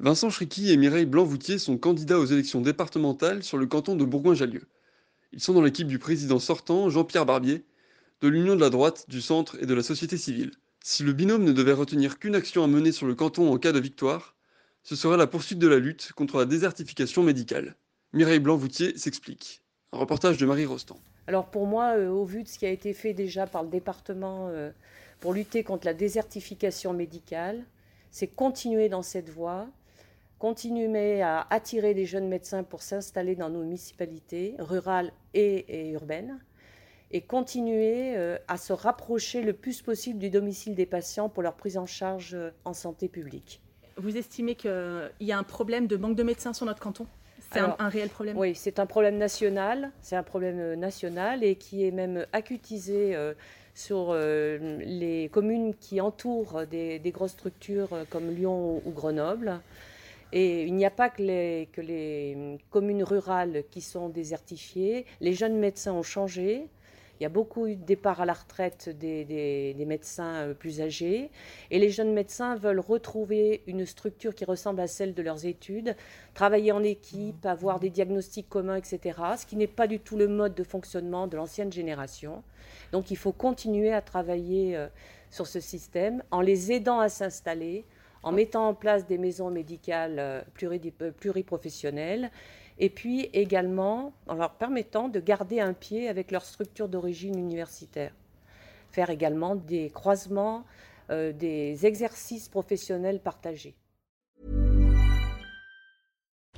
Vincent Chriqui et Mireille Blanc-Voutier sont candidats aux élections départementales sur le canton de Bourgoin-Jallieu. Ils sont dans l'équipe du président sortant, Jean-Pierre Barbier, de l'Union de la droite, du centre et de la société civile. Si le binôme ne devait retenir qu'une action à mener sur le canton en cas de victoire, ce serait la poursuite de la lutte contre la désertification médicale. Mireille Blanc-Voutier s'explique. Un reportage de Marie Rostand. Alors pour moi, euh, au vu de ce qui a été fait déjà par le département euh, pour lutter contre la désertification médicale, c'est continuer dans cette voie, continuer à attirer des jeunes médecins pour s'installer dans nos municipalités rurales et, urbaines, et continuer euh, à se rapprocher le plus possible du domicile des patients pour leur prise en charge euh, en santé publique. Vous estimez qu'il y a un problème de manque de médecins sur notre canton? C'est un, réel problème? Oui, c'est un problème national, c'est un problème euh, national et qui est même acutisé sur les communes qui entourent des, des grosses structures comme Lyon ou Grenoble. Et il n'y a pas que les, communes rurales qui sont désertifiées. Les jeunes médecins ont changé. Il y a beaucoup eu de départs à la retraite des, des, médecins euh, plus âgés. Et les jeunes médecins veulent retrouver une structure qui ressemble à celle de leurs études, travailler en équipe, avoir des diagnostics communs, etc. Ce qui n'est pas du tout le mode de fonctionnement de l'ancienne génération. Donc il faut continuer à travailler euh, sur ce système en les aidant à s'installer, en mettant en place des maisons médicales euh, euh, pluriprofessionnelles et puis également en leur permettant de garder un pied avec leur structure d'origine universitaire. Faire également des croisements, euh, des exercices professionnels partagés.